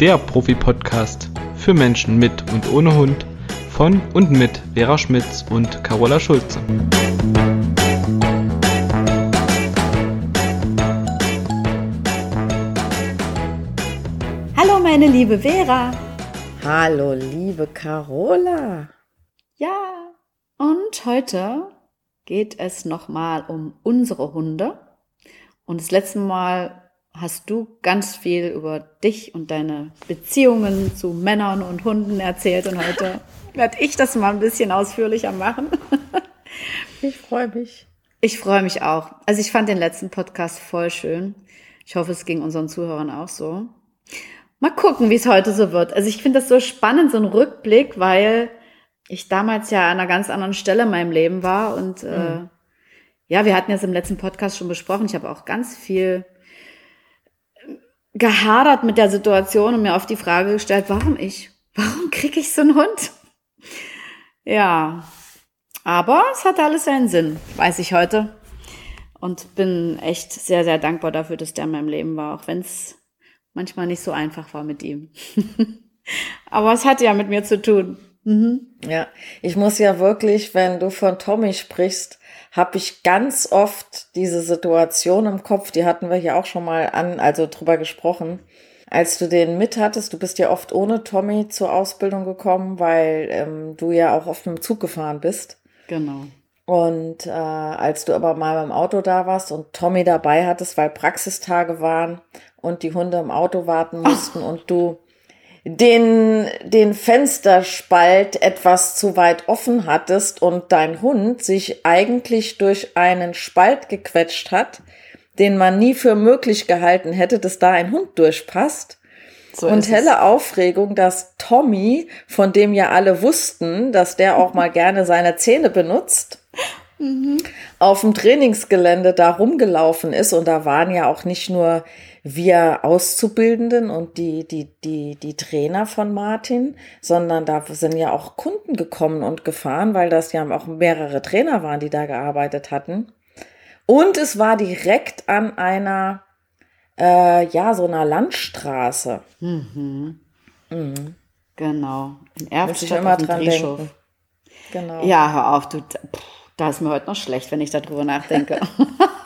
der Profi-Podcast für Menschen mit und ohne Hund von und mit Vera Schmitz und Carola Schulze. Hallo meine liebe Vera. Hallo liebe Carola. Ja, und heute geht es nochmal um unsere Hunde. Und das letzte Mal hast du ganz viel über dich und deine Beziehungen zu Männern und Hunden erzählt. Und heute werde ich das mal ein bisschen ausführlicher machen. ich freue mich. Ich freue mich auch. Also ich fand den letzten Podcast voll schön. Ich hoffe, es ging unseren Zuhörern auch so. Mal gucken, wie es heute so wird. Also ich finde das so spannend, so ein Rückblick, weil ich damals ja an einer ganz anderen Stelle in meinem Leben war und äh, mhm. äh, ja, wir hatten es im letzten Podcast schon besprochen. Ich habe auch ganz viel gehadert mit der Situation und mir auf die Frage gestellt, warum ich? Warum kriege ich so einen Hund? Ja, aber es hatte alles seinen Sinn, weiß ich heute. Und bin echt sehr, sehr dankbar dafür, dass der in meinem Leben war, auch wenn es manchmal nicht so einfach war mit ihm. aber es hatte ja mit mir zu tun. Mhm. Ja, ich muss ja wirklich, wenn du von Tommy sprichst, habe ich ganz oft diese Situation im Kopf, die hatten wir hier auch schon mal an, also drüber gesprochen. Als du den mit hattest, du bist ja oft ohne Tommy zur Ausbildung gekommen, weil ähm, du ja auch oft mit dem Zug gefahren bist. Genau. Und äh, als du aber mal beim Auto da warst und Tommy dabei hattest, weil Praxistage waren und die Hunde im Auto warten mussten Ach. und du den, den Fensterspalt etwas zu weit offen hattest und dein Hund sich eigentlich durch einen Spalt gequetscht hat, den man nie für möglich gehalten hätte, dass da ein Hund durchpasst. So und helle es. Aufregung, dass Tommy, von dem ja alle wussten, dass der auch mal gerne seine Zähne benutzt, mhm. auf dem Trainingsgelände da rumgelaufen ist. Und da waren ja auch nicht nur wir Auszubildenden und die, die, die, die Trainer von Martin, sondern da sind ja auch Kunden gekommen und gefahren, weil das ja auch mehrere Trainer waren, die da gearbeitet hatten. Und es war direkt an einer, äh, ja, so einer Landstraße. Mhm. Mhm. Genau. In Erftstadt ich immer dran denken. Genau. Ja, hör auf, du, da ist mir heute noch schlecht, wenn ich darüber nachdenke.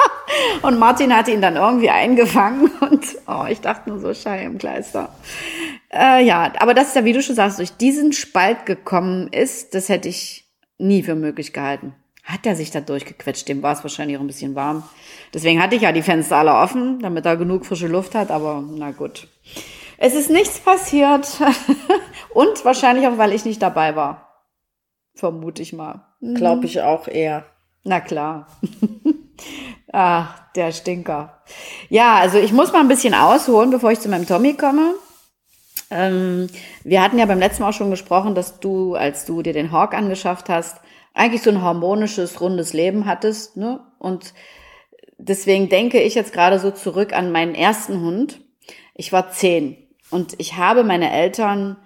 Und Martin hatte ihn dann irgendwie eingefangen und oh, ich dachte nur so, Schei im Kleister. Äh, ja, aber dass er, wie du schon sagst, durch diesen Spalt gekommen ist, das hätte ich nie für möglich gehalten. Hat er sich da durchgequetscht, dem war es wahrscheinlich auch ein bisschen warm. Deswegen hatte ich ja die Fenster alle offen, damit er genug frische Luft hat, aber na gut. Es ist nichts passiert und wahrscheinlich auch, weil ich nicht dabei war. Vermute ich mal. Glaube ich auch eher. Na klar. Ach, der Stinker. Ja, also ich muss mal ein bisschen ausholen, bevor ich zu meinem Tommy komme. Ähm, wir hatten ja beim letzten Mal auch schon gesprochen, dass du, als du dir den Hawk angeschafft hast, eigentlich so ein harmonisches, rundes Leben hattest. Ne? Und deswegen denke ich jetzt gerade so zurück an meinen ersten Hund. Ich war zehn und ich habe meine Eltern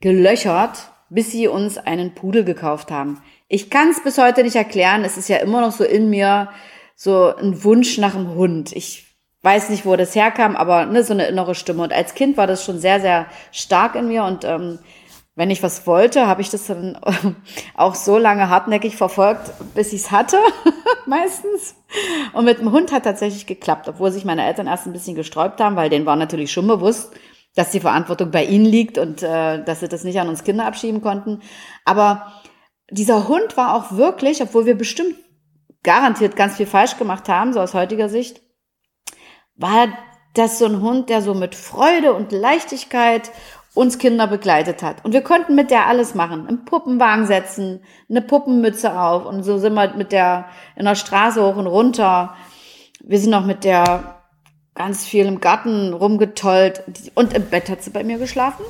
gelöchert, bis sie uns einen Pudel gekauft haben. Ich kann es bis heute nicht erklären. Es ist ja immer noch so in mir, so ein Wunsch nach einem Hund. Ich weiß nicht, wo das herkam, aber ne, so eine innere Stimme. Und als Kind war das schon sehr, sehr stark in mir. Und ähm, wenn ich was wollte, habe ich das dann auch so lange hartnäckig verfolgt, bis ich es hatte, meistens. Und mit dem Hund hat tatsächlich geklappt, obwohl sich meine Eltern erst ein bisschen gesträubt haben, weil denen war natürlich schon bewusst, dass die Verantwortung bei ihnen liegt und äh, dass sie das nicht an uns Kinder abschieben konnten. Aber dieser Hund war auch wirklich, obwohl wir bestimmt garantiert ganz viel falsch gemacht haben, so aus heutiger Sicht, war das so ein Hund, der so mit Freude und Leichtigkeit uns Kinder begleitet hat. Und wir konnten mit der alles machen. Im Puppenwagen setzen, eine Puppenmütze auf und so sind wir mit der in der Straße hoch und runter. Wir sind noch mit der ganz viel im Garten rumgetollt und im Bett hat sie bei mir geschlafen.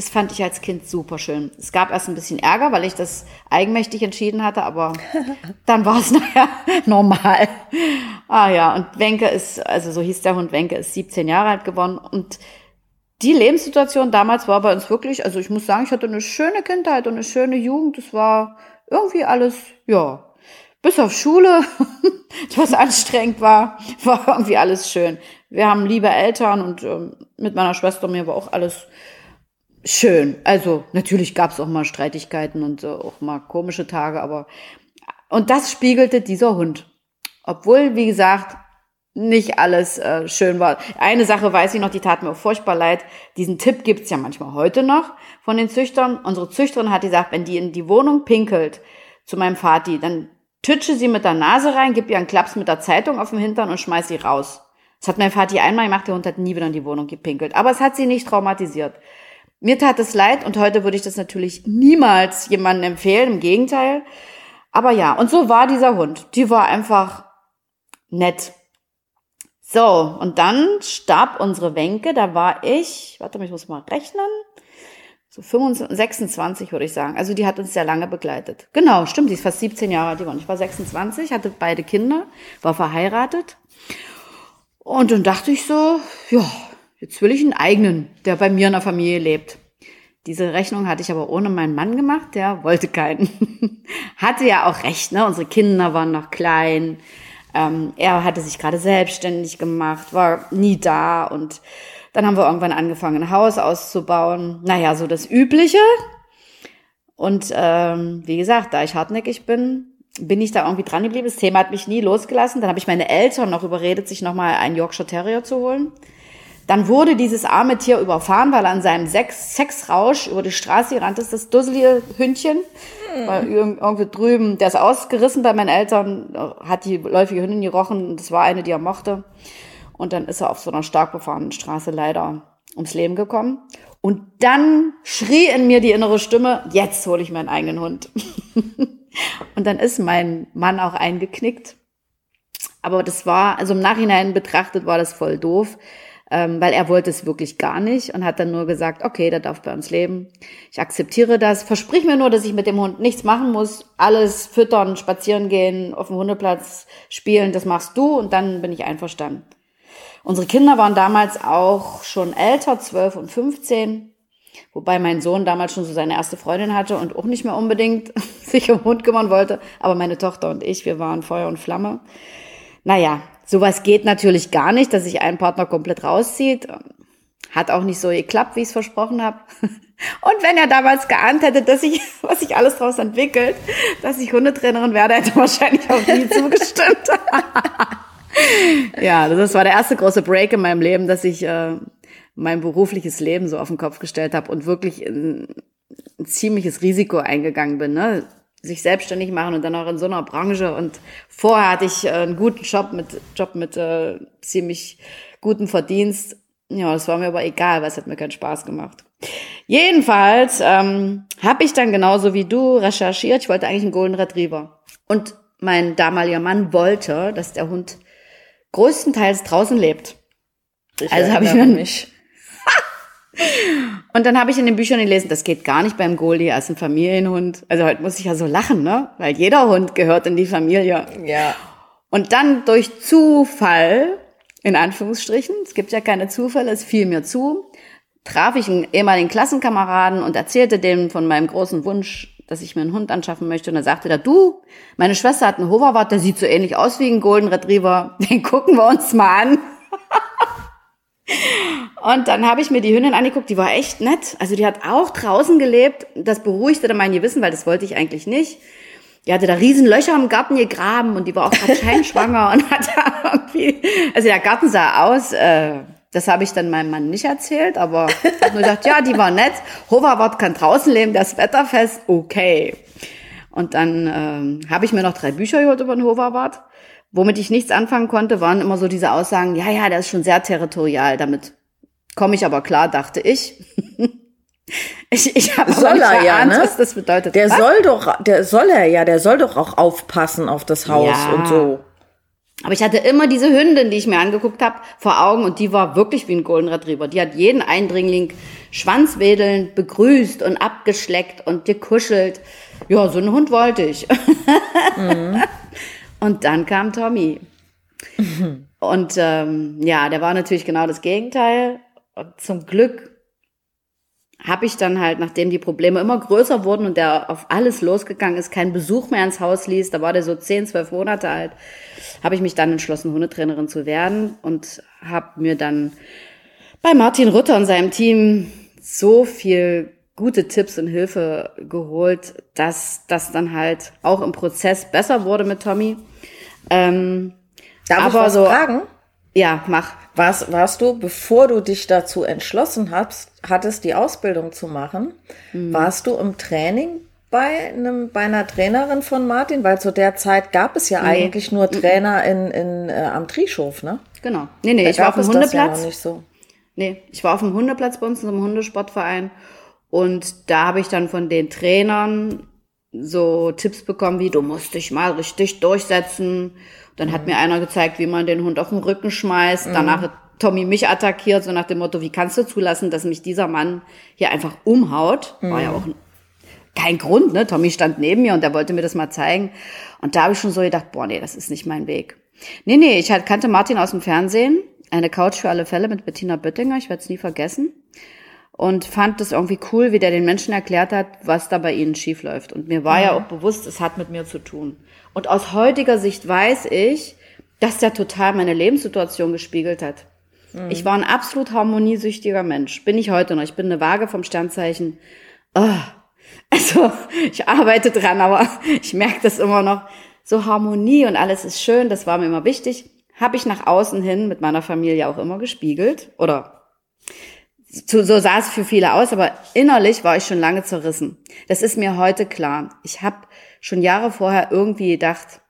Das fand ich als Kind super schön. Es gab erst ein bisschen Ärger, weil ich das eigenmächtig entschieden hatte, aber dann war es nachher normal. Ah ja, und Wenke ist, also so hieß der Hund Wenke, ist 17 Jahre alt geworden und die Lebenssituation damals war bei uns wirklich, also ich muss sagen, ich hatte eine schöne Kindheit und eine schöne Jugend. Es war irgendwie alles, ja, bis auf Schule, was anstrengend war, war irgendwie alles schön. Wir haben liebe Eltern und ähm, mit meiner Schwester mir war auch alles schön. Also natürlich gab es auch mal Streitigkeiten und so, auch mal komische Tage, aber und das spiegelte dieser Hund. Obwohl, wie gesagt, nicht alles äh, schön war. Eine Sache weiß ich noch, die tat mir auch furchtbar leid. Diesen Tipp gibt's ja manchmal heute noch von den Züchtern. Unsere Züchterin hat gesagt, wenn die in die Wohnung pinkelt zu meinem Vati, dann tütsche sie mit der Nase rein, gib ihr einen Klaps mit der Zeitung auf dem Hintern und schmeiß sie raus. Das hat mein Vati einmal gemacht, der Hund hat nie wieder in die Wohnung gepinkelt. Aber es hat sie nicht traumatisiert. Mir tat es leid und heute würde ich das natürlich niemals jemandem empfehlen, im Gegenteil. Aber ja, und so war dieser Hund. Die war einfach nett. So, und dann starb unsere Wenke, da war ich, warte mal, ich muss mal rechnen, so 25, 26 würde ich sagen. Also die hat uns sehr lange begleitet. Genau, stimmt, die ist fast 17 Jahre alt geworden. Ich war 26, hatte beide Kinder, war verheiratet. Und dann dachte ich so, ja, jetzt will ich einen eigenen, der bei mir in der Familie lebt. Diese Rechnung hatte ich aber ohne meinen Mann gemacht, der wollte keinen. hatte ja auch recht, ne? Unsere Kinder waren noch klein. Ähm, er hatte sich gerade selbstständig gemacht, war nie da und dann haben wir irgendwann angefangen, ein Haus auszubauen. Naja, so das Übliche. Und ähm, wie gesagt, da ich hartnäckig bin, bin ich da irgendwie dran geblieben. Das Thema hat mich nie losgelassen. Dann habe ich meine Eltern noch überredet, sich nochmal einen Yorkshire Terrier zu holen. Dann wurde dieses arme Tier überfahren, weil er an seinem Sex Sexrausch über die Straße. Das ist das dusselige Hündchen. Mhm. Weil irgendwie drüben, der ist ausgerissen bei meinen Eltern, hat die läufige Hündin gerochen. Das war eine, die er mochte. Und dann ist er auf so einer stark befahrenen Straße leider ums Leben gekommen. Und dann schrie in mir die innere Stimme, jetzt hole ich meinen eigenen Hund. und dann ist mein Mann auch eingeknickt. Aber das war, also im Nachhinein betrachtet war das voll doof ähm, weil er wollte es wirklich gar nicht und hat dann nur gesagt, okay, der darf bei uns leben. Ich akzeptiere das. Versprich mir nur, dass ich mit dem Hund nichts machen muss. Alles füttern, spazieren gehen, auf dem Hundeplatz spielen, das machst du und dann bin ich einverstanden. Unsere Kinder waren damals auch schon älter, 12 und 15. Wobei mein Sohn damals schon so seine erste Freundin hatte und auch nicht mehr unbedingt sich um Hund kümmern wollte. Aber meine Tochter und ich, wir waren Feuer und Flamme. Naja, Sowas geht natürlich gar nicht, dass sich ein Partner komplett rauszieht. Hat auch nicht so geklappt, wie ich es versprochen habe. Und wenn er damals geahnt hätte, dass ich, was sich alles daraus entwickelt, dass ich Hundetrainerin werde, hätte er wahrscheinlich auch nie zugestimmt. ja, das war der erste große Break in meinem Leben, dass ich äh, mein berufliches Leben so auf den Kopf gestellt habe und wirklich ein, ein ziemliches Risiko eingegangen bin. Ne? Sich selbstständig machen und dann auch in so einer Branche. Und vorher hatte ich äh, einen guten Job mit Job mit äh, ziemlich gutem Verdienst. Ja, das war mir aber egal, weil es hat mir keinen Spaß gemacht. Jedenfalls ähm, habe ich dann genauso wie du recherchiert. Ich wollte eigentlich einen Golden Retriever. Und mein damaliger Mann wollte, dass der Hund größtenteils draußen lebt. Ich also habe ich mir mich und dann habe ich in den Büchern gelesen, das geht gar nicht beim Goldie als ein Familienhund. Also heute muss ich ja so lachen, ne? Weil jeder Hund gehört in die Familie. Ja. Und dann durch Zufall, in Anführungsstrichen, es gibt ja keine Zufälle, es fiel mir zu, traf ich einen ehemaligen Klassenkameraden und erzählte dem von meinem großen Wunsch, dass ich mir einen Hund anschaffen möchte. Und dann sagte er, du, meine Schwester hat einen Hoverwart, der sieht so ähnlich aus wie ein Golden Retriever. Den gucken wir uns mal an. Und dann habe ich mir die Hündin angeguckt, die war echt nett. Also die hat auch draußen gelebt. Das beruhigte dann mein Gewissen, weil das wollte ich eigentlich nicht. Die hatte da riesen Löcher im Garten gegraben und die war auch gerade scheinschwanger und hat da irgendwie, also der Garten sah aus, äh, das habe ich dann meinem Mann nicht erzählt, aber ich habe nur gedacht, ja, die war nett. Hoverwart kann draußen leben, das Wetterfest, okay. Und dann ähm, habe ich mir noch drei Bücher gehört über den Hoverwart. Womit ich nichts anfangen konnte, waren immer so diese Aussagen, ja, ja, der ist schon sehr territorial, damit komme ich aber klar, dachte ich. ich ich habe soll nicht er ja, ne? was das bedeutet. Der was? soll doch, der soll er ja, der soll doch auch aufpassen auf das Haus ja. und so. Aber ich hatte immer diese Hündin, die ich mir angeguckt habe, vor Augen und die war wirklich wie ein Golden Retriever. Die hat jeden Eindringling schwanzwedelnd begrüßt und abgeschleckt und gekuschelt. Ja, so einen Hund wollte ich. Mhm. Und dann kam Tommy. Und ähm, ja, der war natürlich genau das Gegenteil. Und zum Glück habe ich dann halt, nachdem die Probleme immer größer wurden und der auf alles losgegangen ist, keinen Besuch mehr ins Haus ließ, da war der so 10, 12 Monate alt, habe ich mich dann entschlossen, Hundetrainerin zu werden und habe mir dann bei Martin Rutter und seinem Team so viel gute Tipps und Hilfe geholt, dass das dann halt auch im Prozess besser wurde mit Tommy. Ähm, Darf aber ich was so, fragen? Ja, mach. Warst, warst du, bevor du dich dazu entschlossen hast, hattest, die Ausbildung zu machen, mhm. warst du im Training bei, einem, bei einer Trainerin von Martin? Weil zu der Zeit gab es ja nee. eigentlich nur Trainer in, in, äh, am Trieshof, ne? Genau. Nee, nee, da ich war auf dem Hundeplatz. Ja nicht so. Nee, ich war auf dem Hundeplatz bei uns in einem Hundesportverein und da habe ich dann von den Trainern so Tipps bekommen wie, du musst dich mal richtig durchsetzen. Dann mhm. hat mir einer gezeigt, wie man den Hund auf den Rücken schmeißt. Mhm. Danach hat Tommy mich attackiert, so nach dem Motto, wie kannst du zulassen, dass mich dieser Mann hier einfach umhaut? Mhm. War ja auch kein Grund, ne? Tommy stand neben mir und er wollte mir das mal zeigen. Und da habe ich schon so gedacht, boah, nee, das ist nicht mein Weg. Nee, nee, ich kannte Martin aus dem Fernsehen. Eine Couch für alle Fälle mit Bettina Böttinger, ich werde es nie vergessen und fand das irgendwie cool, wie der den Menschen erklärt hat, was da bei ihnen schief läuft. Und mir war mhm. ja auch bewusst, es hat mit mir zu tun. Und aus heutiger Sicht weiß ich, dass der total meine Lebenssituation gespiegelt hat. Mhm. Ich war ein absolut harmoniesüchtiger Mensch. Bin ich heute noch. Ich bin eine Waage vom Sternzeichen. Oh. Also, ich arbeite dran, aber ich merke das immer noch. So Harmonie und alles ist schön, das war mir immer wichtig. Habe ich nach außen hin mit meiner Familie auch immer gespiegelt. Oder so, so sah es für viele aus, aber innerlich war ich schon lange zerrissen. Das ist mir heute klar. Ich habe schon Jahre vorher irgendwie gedacht,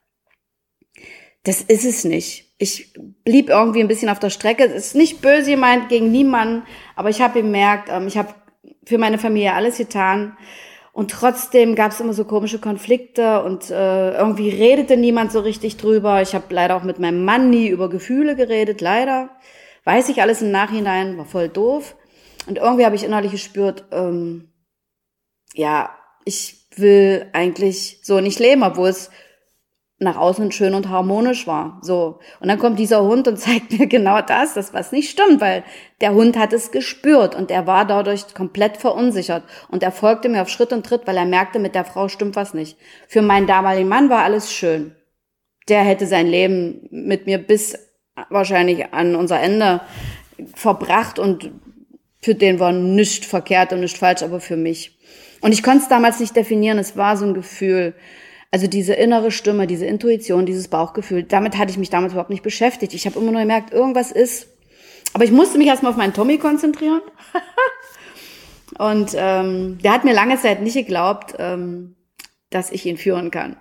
das ist es nicht. Ich blieb irgendwie ein bisschen auf der Strecke. Es ist nicht böse gemeint gegen niemanden, aber ich habe gemerkt, ähm, ich habe für meine Familie alles getan. Und trotzdem gab es immer so komische Konflikte und äh, irgendwie redete niemand so richtig drüber. Ich habe leider auch mit meinem Mann nie über Gefühle geredet, leider. Weiß ich alles im Nachhinein, war voll doof. Und irgendwie habe ich innerlich gespürt, ähm, ja, ich will eigentlich so nicht leben, obwohl es nach außen schön und harmonisch war. So. Und dann kommt dieser Hund und zeigt mir genau das, das was nicht stimmt, weil der Hund hat es gespürt und er war dadurch komplett verunsichert. Und er folgte mir auf Schritt und Tritt, weil er merkte, mit der Frau stimmt was nicht. Für meinen damaligen Mann war alles schön. Der hätte sein Leben mit mir bis wahrscheinlich an unser Ende verbracht und für den war nichts verkehrt und nichts falsch, aber für mich. Und ich konnte es damals nicht definieren, es war so ein Gefühl. Also diese innere Stimme, diese Intuition, dieses Bauchgefühl, damit hatte ich mich damals überhaupt nicht beschäftigt. Ich habe immer nur gemerkt, irgendwas ist. Aber ich musste mich erstmal auf meinen Tommy konzentrieren. und ähm, der hat mir lange Zeit nicht geglaubt, ähm, dass ich ihn führen kann.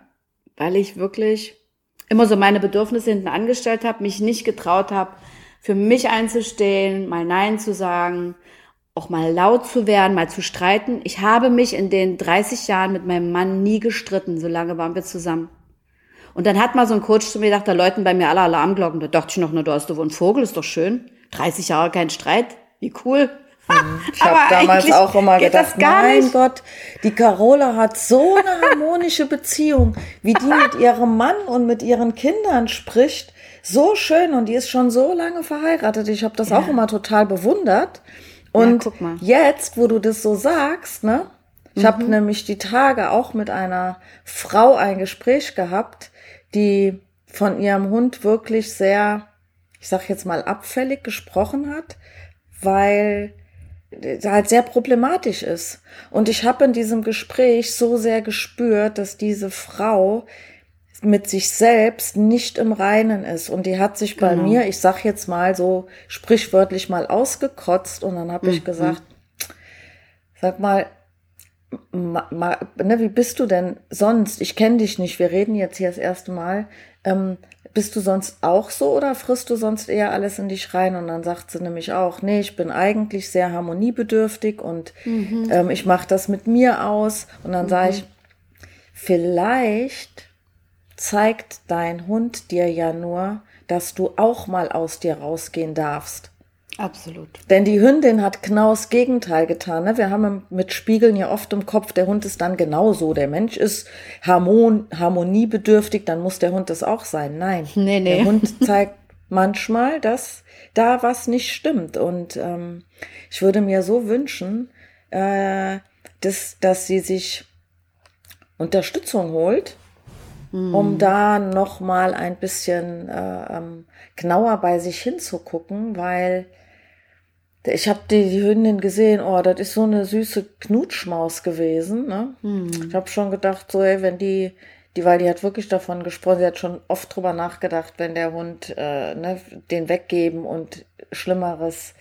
Weil ich wirklich immer so meine Bedürfnisse hinten angestellt habe, mich nicht getraut habe, für mich einzustehen, mal Nein zu sagen, auch mal laut zu werden, mal zu streiten. Ich habe mich in den 30 Jahren mit meinem Mann nie gestritten, so lange waren wir zusammen. Und dann hat mal so ein Coach zu mir gesagt, da läuten bei mir alle Alarmglocken. Da dachte ich noch, na, du hast doch wohl einen Vogel, ist doch schön. 30 Jahre kein Streit, wie cool. Mhm. Ich habe damals auch immer gedacht, mein nicht. Gott, die Carola hat so eine harmonische Beziehung, wie die mit ihrem Mann und mit ihren Kindern spricht so schön und die ist schon so lange verheiratet. Ich habe das ja. auch immer total bewundert. Und ja, jetzt, wo du das so sagst, ne? Ich mhm. habe nämlich die Tage auch mit einer Frau ein Gespräch gehabt, die von ihrem Hund wirklich sehr, ich sag jetzt mal, abfällig gesprochen hat, weil halt sehr problematisch ist. Und ich habe in diesem Gespräch so sehr gespürt, dass diese Frau mit sich selbst nicht im Reinen ist. Und die hat sich bei genau. mir, ich sag jetzt mal so sprichwörtlich mal ausgekotzt und dann habe mhm. ich gesagt, sag mal, ma, ma, ne, wie bist du denn sonst? Ich kenne dich nicht, wir reden jetzt hier das erste Mal. Ähm, bist du sonst auch so oder frisst du sonst eher alles in dich rein? Und dann sagt sie nämlich auch, nee, ich bin eigentlich sehr harmoniebedürftig und mhm. ähm, ich mache das mit mir aus. Und dann mhm. sage ich, vielleicht zeigt dein Hund dir ja nur, dass du auch mal aus dir rausgehen darfst. Absolut. Denn die Hündin hat genau das Gegenteil getan. Ne? Wir haben mit Spiegeln ja oft im Kopf, der Hund ist dann genauso. Der Mensch ist harmon harmoniebedürftig, dann muss der Hund das auch sein. Nein. Nee, nee. Der Hund zeigt manchmal, dass da was nicht stimmt. Und ähm, ich würde mir so wünschen, äh, dass, dass sie sich Unterstützung holt mhm. um da noch mal ein bisschen äh, ähm, genauer bei sich hinzugucken, weil Ich habe die, die Hündin gesehen, oh, das ist so eine süße Knutschmaus gewesen. Ne? Hm. Ich habe schon gedacht, so, ey, wenn die, die, weil die hat wirklich davon gesprochen, sie hat schon oft drüber nachgedacht, wenn der Hund äh, ne, den weggeben und Schlimmeres.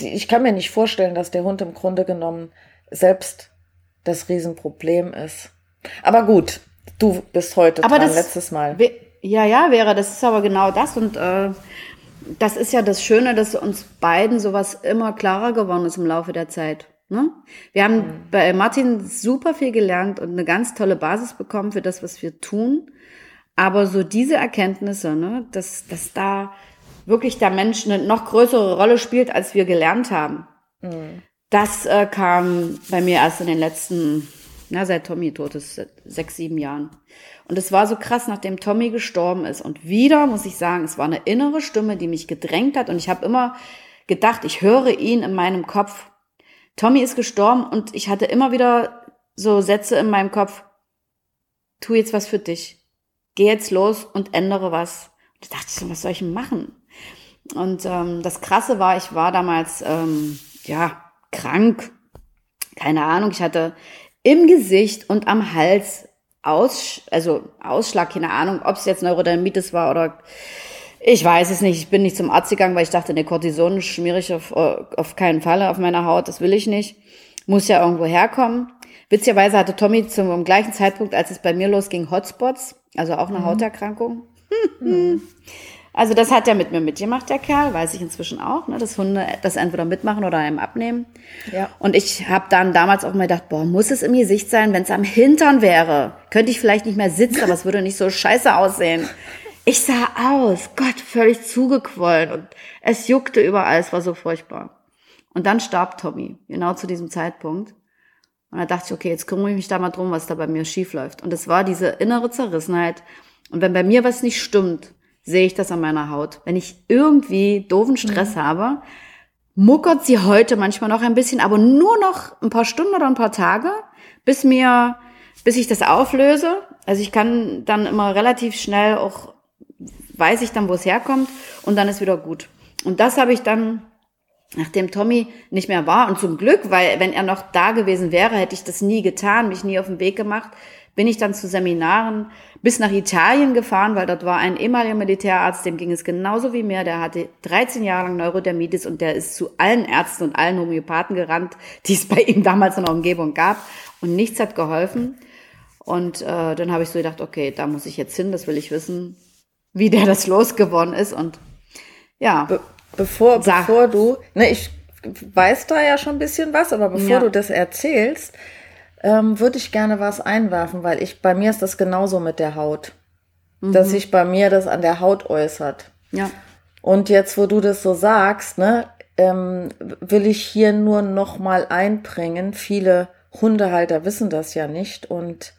Ich kann mir nicht vorstellen, dass der Hund im Grunde genommen selbst das Riesenproblem ist. Aber gut, du bist heute aber dran, das, letztes Mal. Ja, ja, wäre, das ist aber genau das und äh, das ist ja das Schöne, dass uns beiden sowas immer klarer geworden ist im Laufe der Zeit. Ne? Wir haben mhm. bei Martin super viel gelernt und eine ganz tolle Basis bekommen für das, was wir tun. Aber so diese Erkenntnisse, ne, dass, dass da wirklich der Mensch eine noch größere Rolle spielt, als wir gelernt haben, mhm. das äh, kam bei mir erst in den letzten, na, seit Tommy tot ist, sechs, sieben Jahren. Und es war so krass, nachdem Tommy gestorben ist. Und wieder muss ich sagen, es war eine innere Stimme, die mich gedrängt hat. Und ich habe immer gedacht, ich höre ihn in meinem Kopf. Tommy ist gestorben und ich hatte immer wieder so Sätze in meinem Kopf. Tu jetzt was für dich. Geh jetzt los und ändere was. Und da dachte ich so, was soll ich machen? Und ähm, das Krasse war, ich war damals ähm, ja krank. Keine Ahnung, ich hatte im Gesicht und am Hals aus, also Ausschlag, keine Ahnung, ob es jetzt Neurodermitis war oder ich weiß es nicht. Ich bin nicht zum Arzt gegangen, weil ich dachte, eine Cortison schmiere ich auf, auf keinen Fall auf meiner Haut. Das will ich nicht. Muss ja irgendwo herkommen. Witzigerweise hatte Tommy zum gleichen Zeitpunkt, als es bei mir losging, Hotspots, also auch eine mhm. Hauterkrankung. Mhm. Also das hat er mit mir mitgemacht, der Kerl, weiß ich inzwischen auch, ne, dass Hunde das entweder mitmachen oder einem abnehmen. Ja. Und ich habe dann damals auch mal gedacht, boah, muss es im Gesicht sein, wenn es am Hintern wäre, könnte ich vielleicht nicht mehr sitzen, aber es würde nicht so scheiße aussehen. Ich sah aus, Gott, völlig zugequollen und es juckte überall, es war so furchtbar. Und dann starb Tommy, genau zu diesem Zeitpunkt. Und da dachte ich, okay, jetzt kümmere ich mich da mal drum, was da bei mir schief läuft. Und es war diese innere Zerrissenheit. Und wenn bei mir was nicht stimmt, sehe ich das an meiner Haut. Wenn ich irgendwie doofen Stress mhm. habe, muckert sie heute manchmal noch ein bisschen, aber nur noch ein paar Stunden oder ein paar Tage, bis mir, bis ich das auflöse. Also ich kann dann immer relativ schnell auch, weiß ich dann, wo es herkommt und dann ist wieder gut. Und das habe ich dann, nachdem Tommy nicht mehr war und zum Glück, weil wenn er noch da gewesen wäre, hätte ich das nie getan, mich nie auf den Weg gemacht, bin ich dann zu Seminaren bis nach Italien gefahren, weil dort war ein ehemaliger Militärarzt, dem ging es genauso wie mir. Der hatte 13 Jahre lang Neurodermitis und der ist zu allen Ärzten und allen Homöopathen gerannt, die es bei ihm damals in der Umgebung gab. Und nichts hat geholfen. Und äh, dann habe ich so gedacht, okay, da muss ich jetzt hin, das will ich wissen, wie der das losgeworden ist. Und ja. Be bevor, bevor du, ne, ich weiß da ja schon ein bisschen was, aber bevor ja. du das erzählst, ähm, würde ich gerne was einwerfen, weil ich bei mir ist das genauso mit der Haut, mhm. dass sich bei mir das an der Haut äußert. Ja. Und jetzt, wo du das so sagst, ne, ähm, will ich hier nur noch mal einbringen. Viele Hundehalter wissen das ja nicht und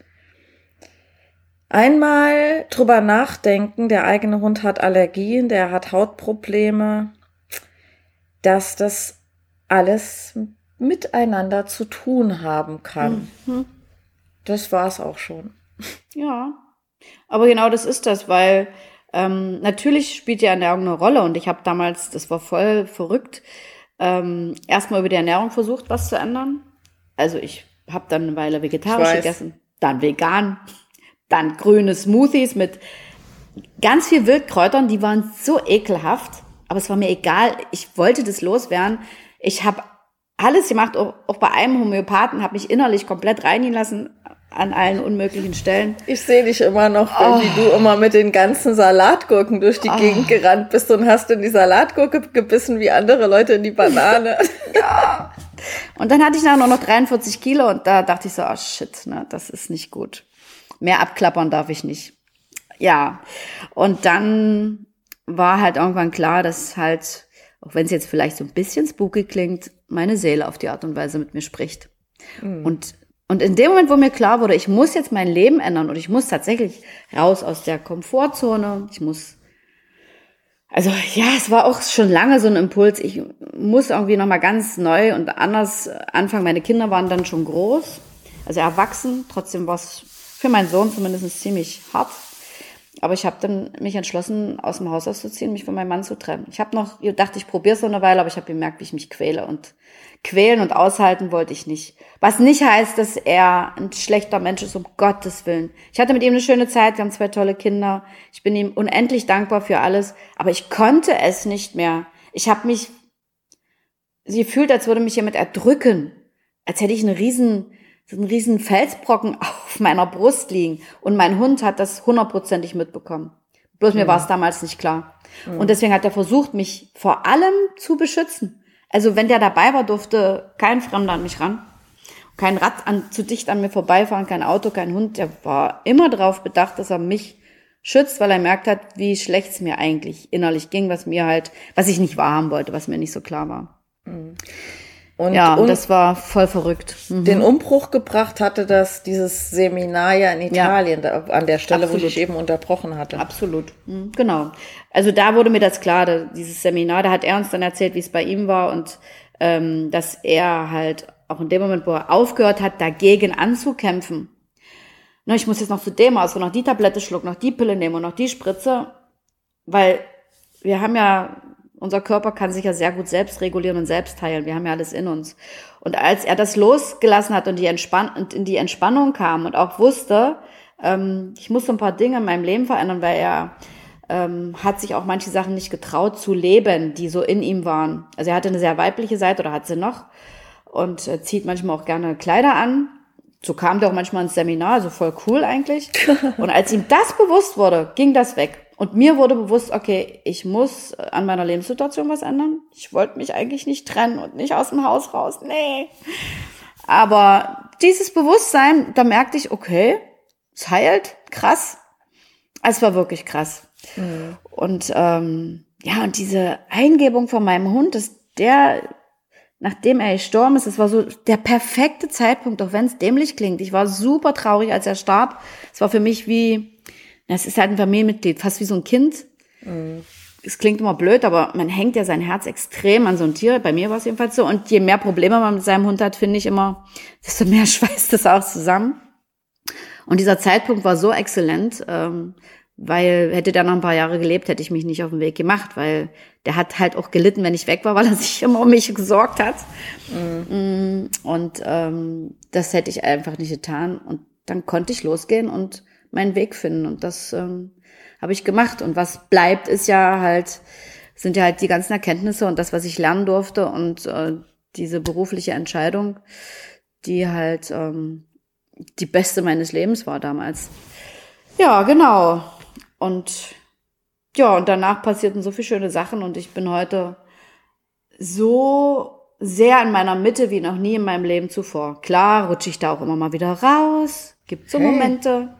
einmal drüber nachdenken, der eigene Hund hat Allergien, der hat Hautprobleme, dass das alles miteinander zu tun haben kann. Mhm. Das war's auch schon. Ja, aber genau das ist das, weil ähm, natürlich spielt die Ernährung eine Rolle und ich habe damals, das war voll verrückt, ähm, erstmal über die Ernährung versucht, was zu ändern. Also ich habe dann eine Weile vegetarisch gegessen, dann vegan, dann grüne Smoothies mit ganz viel Wildkräutern, die waren so ekelhaft, aber es war mir egal, ich wollte das loswerden. Ich habe alles gemacht, auch, auch bei einem Homöopathen, habe mich innerlich komplett reinigen lassen an allen unmöglichen Stellen. Ich sehe dich immer noch, oh. wie du immer mit den ganzen Salatgurken durch die oh. Gegend gerannt bist und hast in die Salatgurke gebissen wie andere Leute in die Banane. ja. Und dann hatte ich nachher noch 43 Kilo und da dachte ich so, oh shit, ne, das ist nicht gut. Mehr abklappern darf ich nicht. Ja. Und dann war halt irgendwann klar, dass halt auch wenn es jetzt vielleicht so ein bisschen spooky klingt, meine Seele auf die Art und Weise mit mir spricht. Mhm. Und, und in dem Moment, wo mir klar wurde, ich muss jetzt mein Leben ändern und ich muss tatsächlich raus aus der Komfortzone, ich muss, also ja, es war auch schon lange so ein Impuls, ich muss irgendwie nochmal ganz neu und anders anfangen. Meine Kinder waren dann schon groß, also erwachsen, trotzdem war es für meinen Sohn zumindest ziemlich hart. Aber ich habe dann mich entschlossen, aus dem Haus auszuziehen, mich von meinem Mann zu trennen. Ich habe noch gedacht, ich probiere es so eine Weile, aber ich habe gemerkt, wie ich mich quäle. Und quälen und aushalten wollte ich nicht. Was nicht heißt, dass er ein schlechter Mensch ist, um Gottes Willen. Ich hatte mit ihm eine schöne Zeit, wir haben zwei tolle Kinder. Ich bin ihm unendlich dankbar für alles. Aber ich konnte es nicht mehr. Ich habe mich gefühlt, als würde mich jemand erdrücken. Als hätte ich einen riesen so einen riesen Felsbrocken auf meiner Brust liegen. Und mein Hund hat das hundertprozentig mitbekommen. Bloß mir mhm. war es damals nicht klar. Mhm. Und deswegen hat er versucht, mich vor allem zu beschützen. Also wenn der dabei war, durfte kein Fremder an mich ran. Kein Rad an, zu dicht an mir vorbeifahren, kein Auto, kein Hund. Der war immer darauf bedacht, dass er mich schützt, weil er merkt hat, wie schlecht es mir eigentlich innerlich ging, was mir halt, was ich nicht wahrhaben wollte, was mir nicht so klar war. Mhm. Und, ja, und das war voll verrückt. Mhm. Den Umbruch gebracht hatte das dieses Seminar ja in Italien, ja. da, an der Stelle, Absolut. wo ich eben unterbrochen hatte. Absolut, mhm. genau. Also da wurde mir das klar, da, dieses Seminar, da hat er uns dann erzählt, wie es bei ihm war und ähm, dass er halt auch in dem Moment, wo er aufgehört hat, dagegen anzukämpfen. Na, ich muss jetzt noch zu dem aus, noch die Tablette schlucken, noch die Pille nehmen und noch die Spritze, weil wir haben ja unser Körper kann sich ja sehr gut selbst regulieren und selbst heilen. Wir haben ja alles in uns. Und als er das losgelassen hat und, die Entspann und in die Entspannung kam und auch wusste, ähm, ich muss so ein paar Dinge in meinem Leben verändern, weil er ähm, hat sich auch manche Sachen nicht getraut zu leben, die so in ihm waren. Also er hatte eine sehr weibliche Seite oder hat sie noch und äh, zieht manchmal auch gerne Kleider an. So kam der auch manchmal ins Seminar, also voll cool eigentlich. Und als ihm das bewusst wurde, ging das weg. Und mir wurde bewusst, okay, ich muss an meiner Lebenssituation was ändern. Ich wollte mich eigentlich nicht trennen und nicht aus dem Haus raus. Nee. Aber dieses Bewusstsein, da merkte ich, okay, es heilt, krass. Es war wirklich krass. Mhm. Und ähm, ja, und diese Eingebung von meinem Hund, dass der, nachdem er gestorben ist, das war so der perfekte Zeitpunkt, auch wenn es dämlich klingt. Ich war super traurig, als er starb. Es war für mich wie, es ist halt ein Familienmitglied, fast wie so ein Kind. Mhm. Es klingt immer blöd, aber man hängt ja sein Herz extrem an so ein Tier. Bei mir war es jedenfalls so. Und je mehr Probleme man mit seinem Hund hat, finde ich immer, desto mehr schweißt es auch zusammen. Und dieser Zeitpunkt war so exzellent, ähm, weil hätte der noch ein paar Jahre gelebt, hätte ich mich nicht auf den Weg gemacht, weil der hat halt auch gelitten, wenn ich weg war, weil er sich immer um mich gesorgt hat. Mhm. Und ähm, das hätte ich einfach nicht getan. Und dann konnte ich losgehen und meinen Weg finden. Und das ähm, habe ich gemacht. Und was bleibt, ist ja halt, sind ja halt die ganzen Erkenntnisse und das, was ich lernen durfte und äh, diese berufliche Entscheidung, die halt ähm, die beste meines Lebens war damals. Ja, genau. Und ja, und danach passierten so viele schöne Sachen und ich bin heute so sehr in meiner Mitte wie noch nie in meinem Leben zuvor. Klar rutsche ich da auch immer mal wieder raus. Gibt so hey. Momente.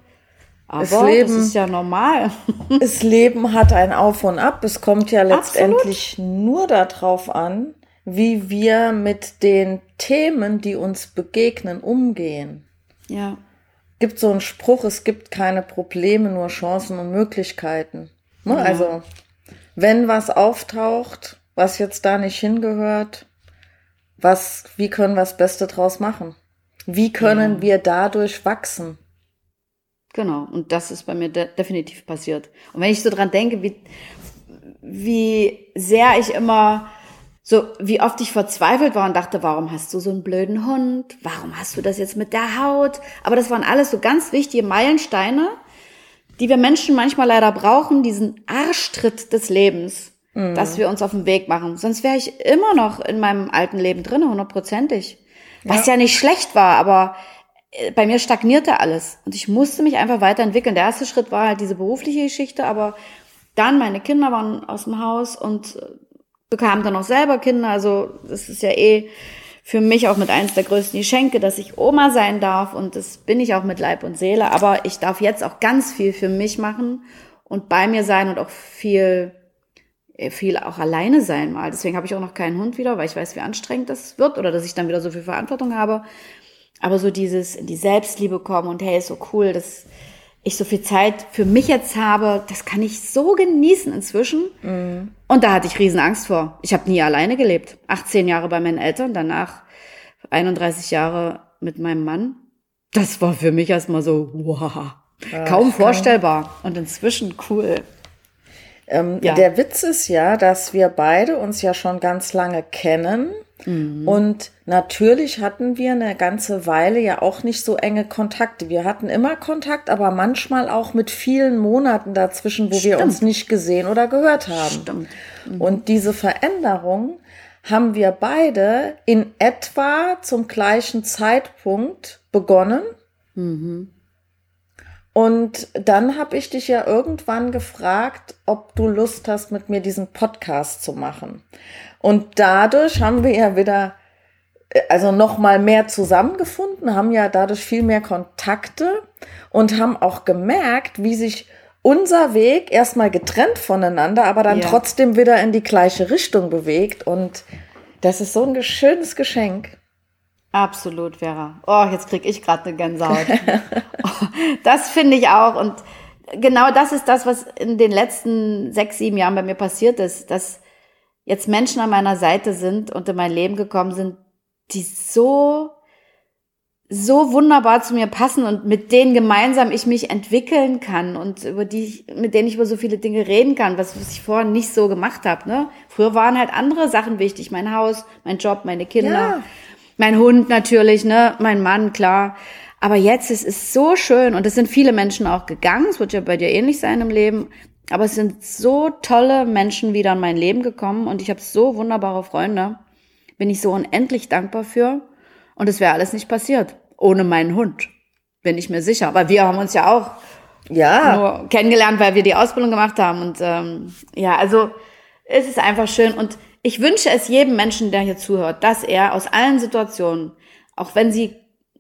Aber das, Leben, das ist ja normal. das Leben hat ein Auf und Ab. Es kommt ja letztendlich Absolut. nur darauf an, wie wir mit den Themen, die uns begegnen, umgehen. Ja. Gibt so einen Spruch, es gibt keine Probleme, nur Chancen und Möglichkeiten. Ne? Ja. Also, wenn was auftaucht, was jetzt da nicht hingehört, was, wie können wir das Beste draus machen? Wie können ja. wir dadurch wachsen? Genau, und das ist bei mir de definitiv passiert. Und wenn ich so dran denke, wie, wie sehr ich immer so, wie oft ich verzweifelt war und dachte, warum hast du so einen blöden Hund? Warum hast du das jetzt mit der Haut? Aber das waren alles so ganz wichtige Meilensteine, die wir Menschen manchmal leider brauchen, diesen Arschtritt des Lebens, mhm. dass wir uns auf den Weg machen. Sonst wäre ich immer noch in meinem alten Leben drin, hundertprozentig. Was ja. ja nicht schlecht war, aber bei mir stagnierte alles und ich musste mich einfach weiterentwickeln. Der erste Schritt war halt diese berufliche Geschichte, aber dann meine Kinder waren aus dem Haus und äh, bekamen dann auch selber Kinder. Also das ist ja eh für mich auch mit eins der größten Geschenke, dass ich Oma sein darf und das bin ich auch mit Leib und Seele. Aber ich darf jetzt auch ganz viel für mich machen und bei mir sein und auch viel äh, viel auch alleine sein mal. Deswegen habe ich auch noch keinen Hund wieder, weil ich weiß, wie anstrengend das wird oder dass ich dann wieder so viel Verantwortung habe. Aber so dieses in die Selbstliebe kommen und hey, ist so cool, dass ich so viel Zeit für mich jetzt habe, das kann ich so genießen inzwischen. Mhm. Und da hatte ich riesen Angst vor. Ich habe nie alleine gelebt. 18 Jahre bei meinen Eltern, danach 31 Jahre mit meinem Mann. Das war für mich erstmal so, wow, Ja, Kaum vorstellbar und inzwischen cool. Ähm, ja. Der Witz ist ja, dass wir beide uns ja schon ganz lange kennen. Mhm. Und natürlich hatten wir eine ganze Weile ja auch nicht so enge Kontakte. Wir hatten immer Kontakt, aber manchmal auch mit vielen Monaten dazwischen, wo Stimmt. wir uns nicht gesehen oder gehört haben. Mhm. Und diese Veränderung haben wir beide in etwa zum gleichen Zeitpunkt begonnen. Mhm. Und dann habe ich dich ja irgendwann gefragt, ob du Lust hast, mit mir diesen Podcast zu machen. Und dadurch haben wir ja wieder, äh, also noch mal mehr zusammengefunden, haben ja dadurch viel mehr Kontakte und haben auch gemerkt, wie sich unser Weg erstmal getrennt voneinander, aber dann ja. trotzdem wieder in die gleiche Richtung bewegt. Und das ist so ein schönes Geschenk. Absolut, Vera. Oh, jetzt krieg ich gerade eine Gänsehaut. das finde ich auch. Und genau das ist das, was in den letzten sechs, sieben Jahren bei mir passiert ist, dass jetzt Menschen an meiner Seite sind und in mein Leben gekommen sind, die so, so wunderbar zu mir passen und mit denen gemeinsam ich mich entwickeln kann und über die ich, mit denen ich über so viele Dinge reden kann, was, was ich vorher nicht so gemacht habe. Ne? Früher waren halt andere Sachen wichtig, mein Haus, mein Job, meine Kinder. Ja mein Hund natürlich, ne, mein Mann, klar. Aber jetzt ist es so schön und es sind viele Menschen auch gegangen. Es wird ja bei dir ähnlich sein im Leben. Aber es sind so tolle Menschen wieder in mein Leben gekommen und ich habe so wunderbare Freunde. Bin ich so unendlich dankbar für. Und es wäre alles nicht passiert ohne meinen Hund. Bin ich mir sicher. Weil wir haben uns ja auch ja. nur kennengelernt, weil wir die Ausbildung gemacht haben. Und ähm, ja, also es ist einfach schön. Und ich wünsche es jedem Menschen, der hier zuhört, dass er aus allen Situationen, auch wenn sie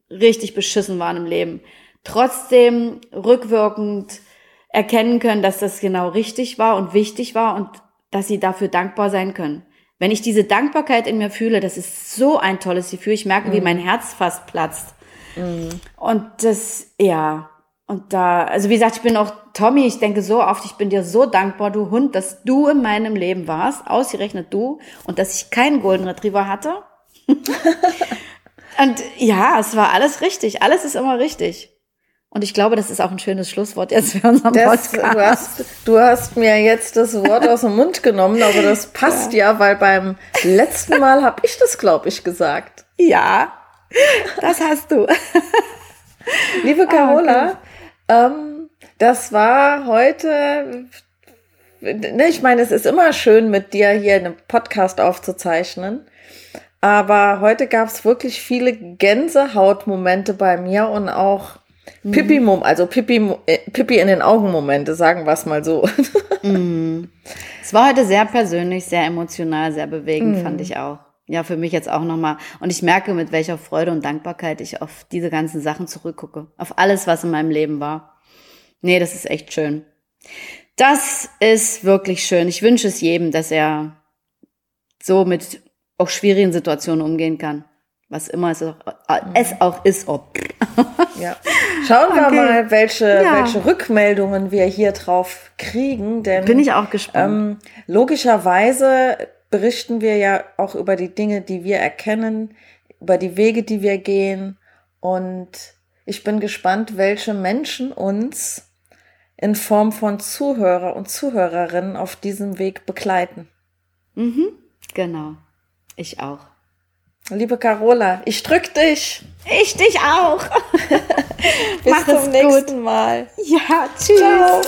richtig beschissen waren im Leben, trotzdem rückwirkend erkennen können, dass das genau richtig war und wichtig war und dass sie dafür dankbar sein können. Wenn ich diese Dankbarkeit in mir fühle, das ist so ein tolles Gefühl. Ich merke, mhm. wie mein Herz fast platzt. Mhm. Und das, ja, und da, also wie gesagt, ich bin auch Tommy, ich denke so oft, ich bin dir so dankbar, du Hund, dass du in meinem Leben warst, ausgerechnet du, und dass ich keinen Golden Retriever hatte. und ja, es war alles richtig. Alles ist immer richtig. Und ich glaube, das ist auch ein schönes Schlusswort jetzt für unseren das, Podcast. Du hast, du hast mir jetzt das Wort aus dem Mund genommen, aber das passt ja, ja weil beim letzten Mal habe ich das, glaube ich, gesagt. Ja, das hast du. Liebe Carola, oh, okay. Ähm, das war heute, ne, ich meine, es ist immer schön, mit dir hier einen Podcast aufzuzeichnen. Aber heute gab es wirklich viele Gänsehautmomente bei mir und auch mhm. Pipi, also Pipi, äh, Pipi in den Augen Momente, sagen wir es mal so. Mhm. Es war heute sehr persönlich, sehr emotional, sehr bewegend, mhm. fand ich auch. Ja, für mich jetzt auch nochmal. Und ich merke, mit welcher Freude und Dankbarkeit ich auf diese ganzen Sachen zurückgucke. Auf alles, was in meinem Leben war. Nee, das ist echt schön. Das ist wirklich schön. Ich wünsche es jedem, dass er so mit auch schwierigen Situationen umgehen kann. Was immer es auch, es auch ist, ob. ja. Schauen wir okay. mal, welche, ja. welche Rückmeldungen wir hier drauf kriegen. Denn, Bin ich auch gespannt. Ähm, logischerweise berichten wir ja auch über die Dinge, die wir erkennen, über die Wege, die wir gehen. Und ich bin gespannt, welche Menschen uns in Form von Zuhörer und Zuhörerinnen auf diesem Weg begleiten. Mhm, genau. Ich auch. Liebe Carola, ich drück dich. Ich dich auch. Bis Mach zum nächsten gut. Mal. Ja, tschüss. Ciao.